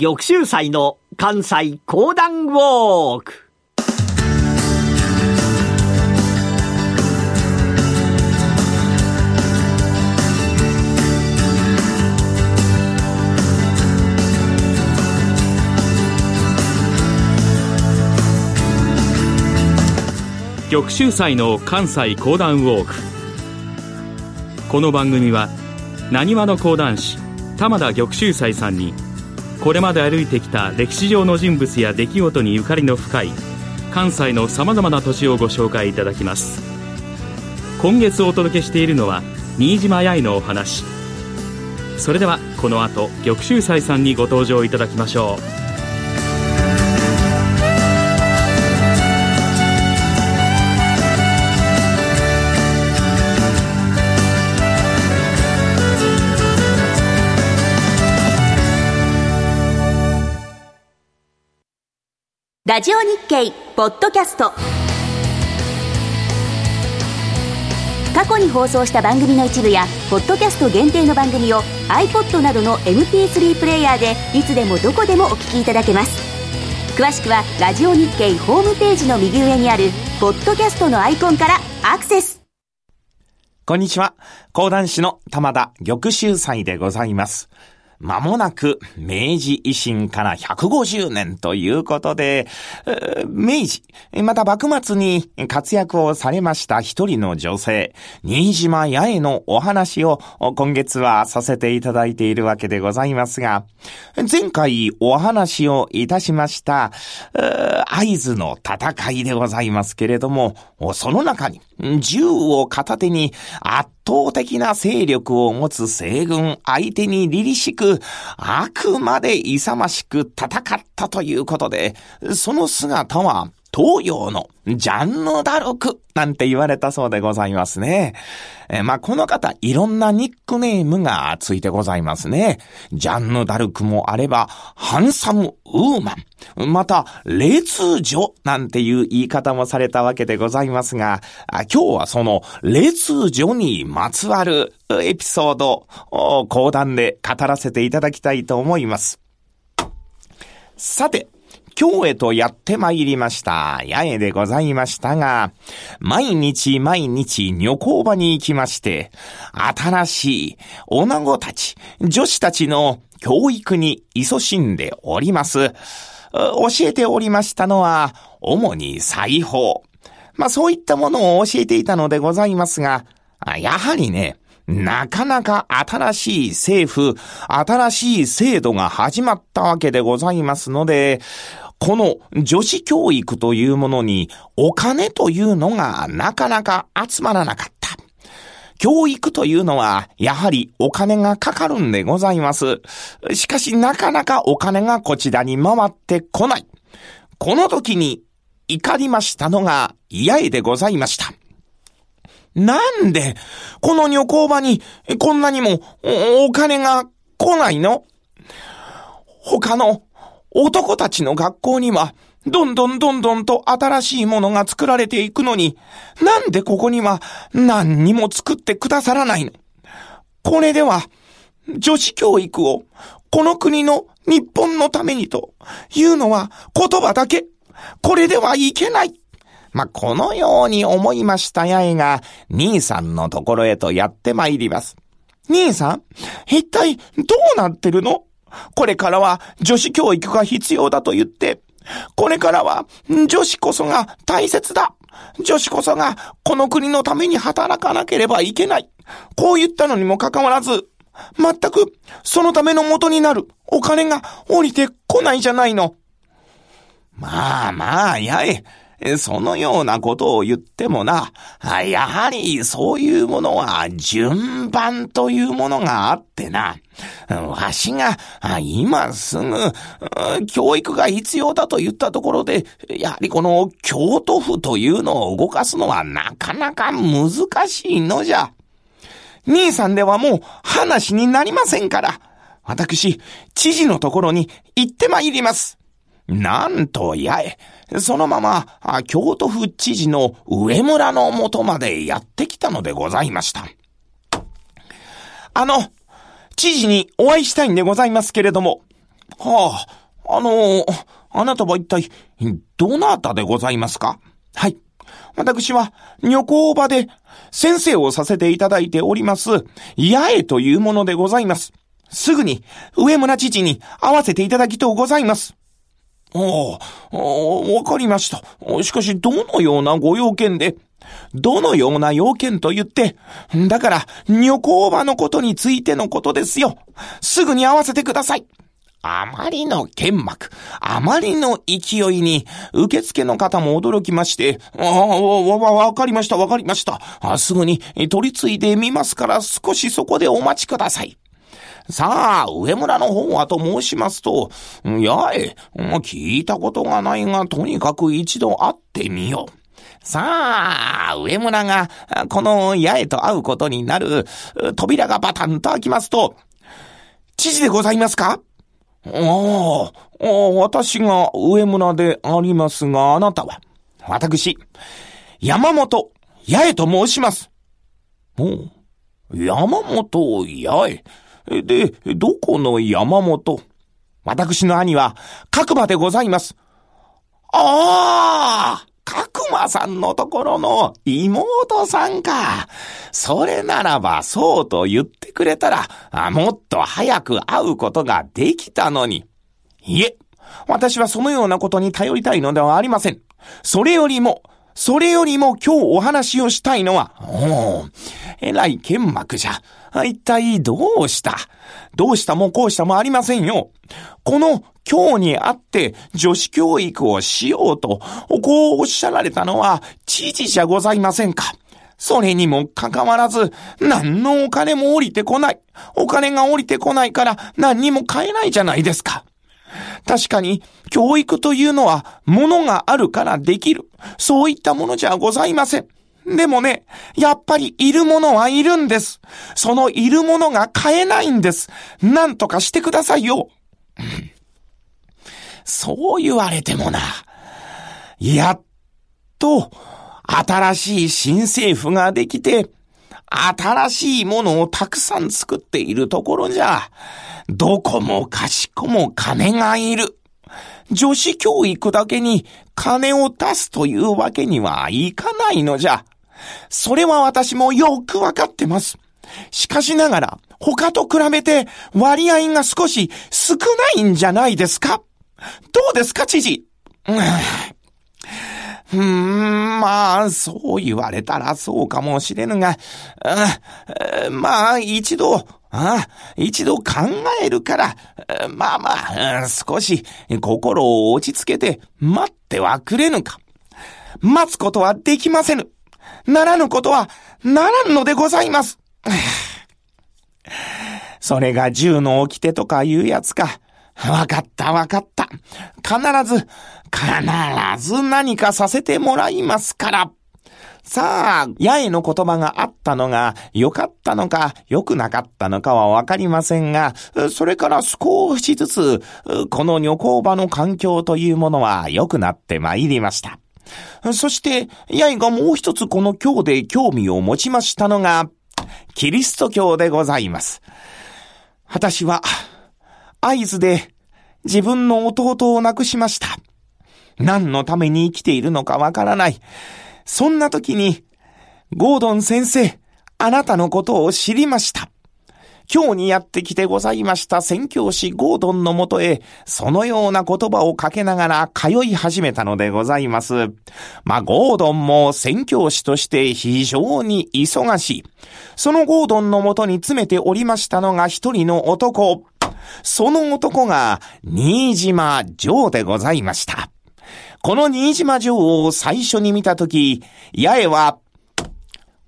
玉州祭の関西講談ウォーク。玉州祭の関西講談ウォーク。この番組はなにわの講談師玉田玉州祭さんにこれまで歩いてきた歴史上の人物や出来事にゆかりの深い関西のさまざまな土地をご紹介いただきます。今月お届けしているのは新島八重のお話。それではこの後玉秀斎さんにご登場いただきましょう。ラジオ日経ポッドキャスト。過去に放送した番組の一部やポッドキャスト限定の番組を iPod などの MP3 プレイヤーでいつでもどこでもお聞きいただけます。詳しくはラジオ日経ホームページの右上にあるポッドキャストのアイコンからアクセス。こんにちは。講談師の玉田玉秀祭でございます。まもなく明治維新から150年ということで、明治、また幕末に活躍をされました一人の女性、新島八重のお話を今月はさせていただいているわけでございますが、前回お話をいたしました、合図の戦いでございますけれども、その中に銃を片手に圧倒的な勢力を持つ西軍相手に凛々しく、あくまで勇ましく戦ったということで、その姿は東洋のジャンヌ・ダルクなんて言われたそうでございますね。えまあ、この方、いろんなニックネームがついてございますね。ジャンヌ・ダルクもあれば、ハンサム・ウーマン、また、列女なんていう言い方もされたわけでございますが、今日はその列女にまつわるエピソードを講談で語らせていただきたいと思います。さて、今日へとやって参りました、八重でございましたが、毎日毎日女工場に行きまして、新しい女子たち、女子たちの教育に勤しんでおります。教えておりましたのは、主に裁縫。まあそういったものを教えていたのでございますが、やはりね、なかなか新しい政府、新しい制度が始まったわけでございますので、この女子教育というものにお金というのがなかなか集まらなかった。教育というのは、やはりお金がかかるんでございます。しかしなかなかお金がこちらに回ってこない。この時に怒りましたのが八重でございました。なんで、この女工場にこんなにもお金が来ないの？他の男たちの学校には、どんどんどんどんと新しいものが作られていくのに、なんでここには何にも作ってくださらないの？これでは、女子教育をこの国の日本のためにというのは言葉だけ。これではいけない。まあ、このように思いました八重が、兄さんのところへとやって参ります。兄さん、一体どうなってるの？これからは女子教育が必要だと言って、これからは女子こそが大切だ。女子こそがこの国のために働かなければいけない。こう言ったのにもかかわらず、全くそのための元になるお金が降りてこないじゃないの。まあまあ、やえ。そのようなことを言ってもな、やはりそういうものは順番というものがあってな、わしが今すぐ教育が必要だと言ったところで、やはりこの京都府というのを動かすのはなかなか難しいのじゃ。兄さんではもう話になりませんから、私、知事のところに行ってまいります。なんとやえ、そのまま、京都府知事の上村の元までやってきたのでございました。あの、知事にお会いしたいんでございますけれども、はあ、あのあなたは一体、どなたでございますか？はい。私は、女工場で先生をさせていただいております、八重というものでございます。すぐに、上村知事に会わせていただきとうございます。おお、わかりました。しかし、どのようなご用件で、どのような要件と言って、だから、女工場のことについてのことですよ。すぐに会わせてください。あまりの剣幕、あまりの勢いに、受付の方も驚きまして、ああ、わ、わかりました、わかりました。すぐに取り継いでみますから少しそこでお待ちください。さあ、上村の方はと申しますと、やえ、聞いたことがないが、とにかく一度会ってみよう。さあ、上村が、この八重と会うことになる、扉がバタンと開きますと、知事でございますか？ああ、私が上村でありますが、あなたは、私、山本八重と申します。お山本八重。で、どこの山本？私の兄は、角馬でございます。ああ角馬さんのところの妹さんか。それならばそうと言ってくれたら、もっと早く会うことができたのに。いえ、私はそのようなことに頼りたいのではありません。それよりも、それよりも今日お話をしたいのは、おえらい剣幕じゃ。一体どうした？どうしたもこうしたもありませんよ。この今日にあって女子教育をしようと、こうおっしゃられたのは知事じゃございませんか。それにもかかわらず、何のお金も降りてこない。お金が降りてこないから何にも買えないじゃないですか。確かに、教育というのは、物があるからできる。そういったものじゃございません。でもね、やっぱりいるものはいるんです。そのいるものが買えないんです。なんとかしてくださいよ。そう言われてもな。やっと、新しい新政府ができて、新しいものをたくさん作っているところじゃ、どこもかしこも金がいる。女子教育だけに金を出すというわけにはいかないのじゃ。それは私もよくわかってます。しかしながら、他と比べて割合が少し少ないんじゃないですかどうですか、知事？うん、そう言われたらそうかもしれぬが、まあ、一度、あ一度考えるから、まあまあ、少し心を落ち着けて待ってはくれぬか。待つことはできませぬ。ならぬことはならんのでございます。それが銃の掟とかいうやつか。わかったわかった。必ず、必ず何かさせてもらいますから。さあ、八重の言葉があったのが良かったのか良くなかったのかはわかりませんが、それから少しずつ、この女工場の環境というものは良くなって参りました。そして、八重がもう一つこの今日で興味を持ちましたのが、キリスト教でございます。私は、合図で自分の弟を亡くしました。何のために生きているのかわからない。そんな時に、ゴードン先生、あなたのことを知りました。今日にやってきてございました宣教師ゴードンのもとへ、そのような言葉をかけながら通い始めたのでございます。まあ、ゴードンも宣教師として非常に忙しい。そのゴードンのもとに詰めておりましたのが一人の男。その男が、新島城でございました。この新島城を最初に見たとき、八重は、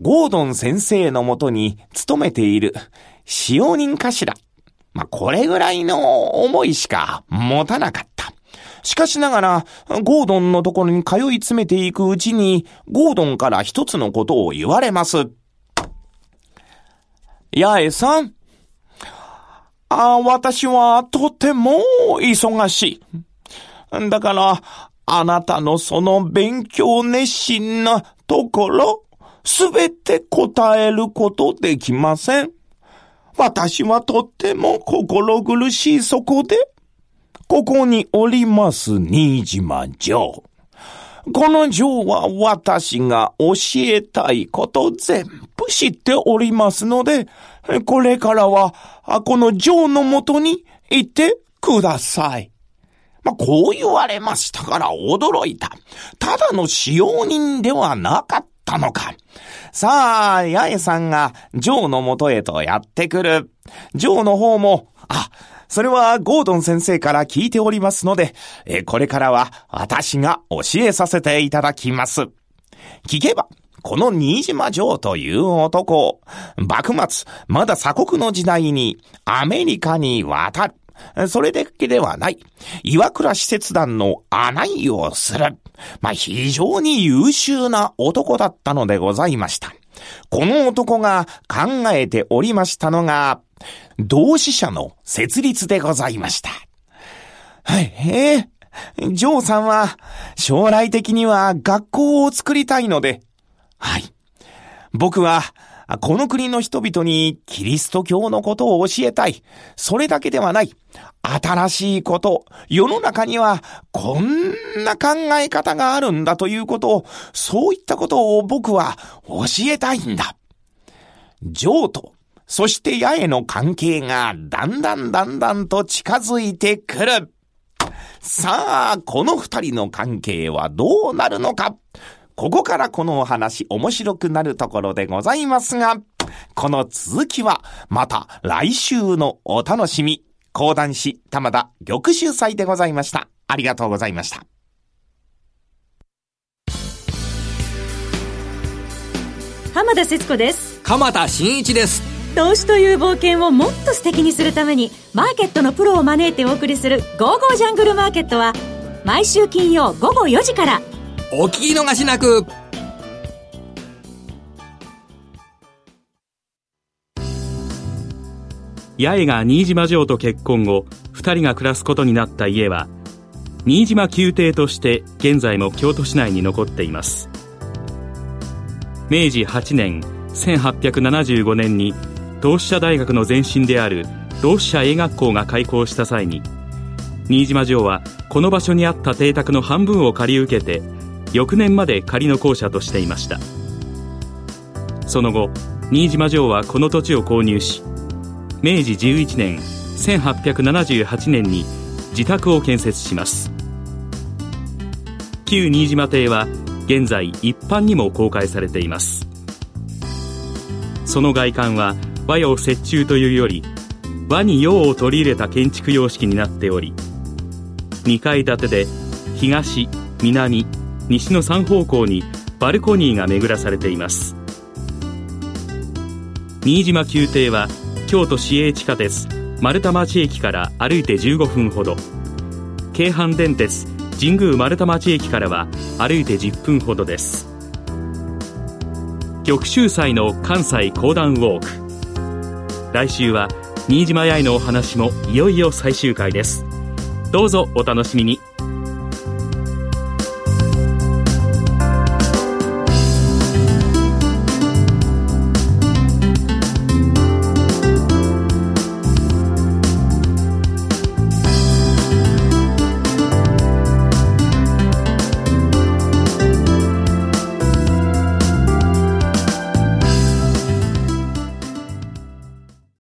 ゴードン先生のもとに勤めている使用人かしら。まあ、これぐらいの思いしか持たなかった。しかしながら、ゴードンのところに通い詰めていくうちに、ゴードンから一つのことを言われます。八重さん。あ、私はとても忙しい。だから、あなたのその勉強熱心なところ、すべて答えることできません。私はとっても心苦しいそこで。ここにおります新島城。この城は私が教えたいこと全部知っておりますので、これからは、この城のもとに行ってください。まあ、こう言われましたから驚いた。ただの使用人ではなかったのか。さあ、八重さんが、ジョーの元へとやってくる。ジョーの方も、あ、それはゴードン先生から聞いておりますので、これからは私が教えさせていただきます。聞けば、この新島城という男、幕末、まだ鎖国の時代にアメリカに渡る。それだけではない。岩倉施設団の案内をする。まあ、非常に優秀な男だったのでございました。この男が考えておりましたのが、同志社の設立でございました。はい、ええー、ジョーさんは将来的には学校を作りたいので、はい。僕はこの国の人々にキリスト教のことを教えたい。それだけではない。新しいこと、世の中にはこんな考え方があるんだということを、そういったことを僕は教えたいんだ。ジョーと、そして八重の関係がだんだんだんだんと近づいてくる。さあ、この二人の関係はどうなるのか。ここからこのお話面白くなるところでございますが、この続きはまた来週のお楽しみ。講談師玉田玉秀祭でございました。ありがとうございました。浜田節子です。鎌田新一です。投資という冒険をもっと素敵にするために、マーケットのプロを招いてお送りする、ゴーゴージャングルマーケットは、毎週金曜午後4時から、お聞き逃しなく。八重が新島城と結婚後二人が暮らすことになった家は新島宮廷として現在も京都市内に残っています。明治8年1875年に同志社大学の前身である同志社英学校が開校した際に新島城はこの場所にあった邸宅の半分を借り受けて翌年まで仮の校舎としていました。その後新島城はこの土地を購入し明治11年1878年に自宅を建設します。旧新島邸は現在一般にも公開されています。その外観は和洋折衷というより和に洋を取り入れた建築様式になっており2階建てで東南西の3方向にバルコニーが巡らされています。新島宮邸は京都市営地下鉄丸太町駅から歩いて15分ほど。京阪電鉄神宮丸太町駅からは歩いて10分ほどです。玉州祭の関西講談ウォーク。来週は新島八重のお話もいよいよ最終回です。どうぞお楽しみに。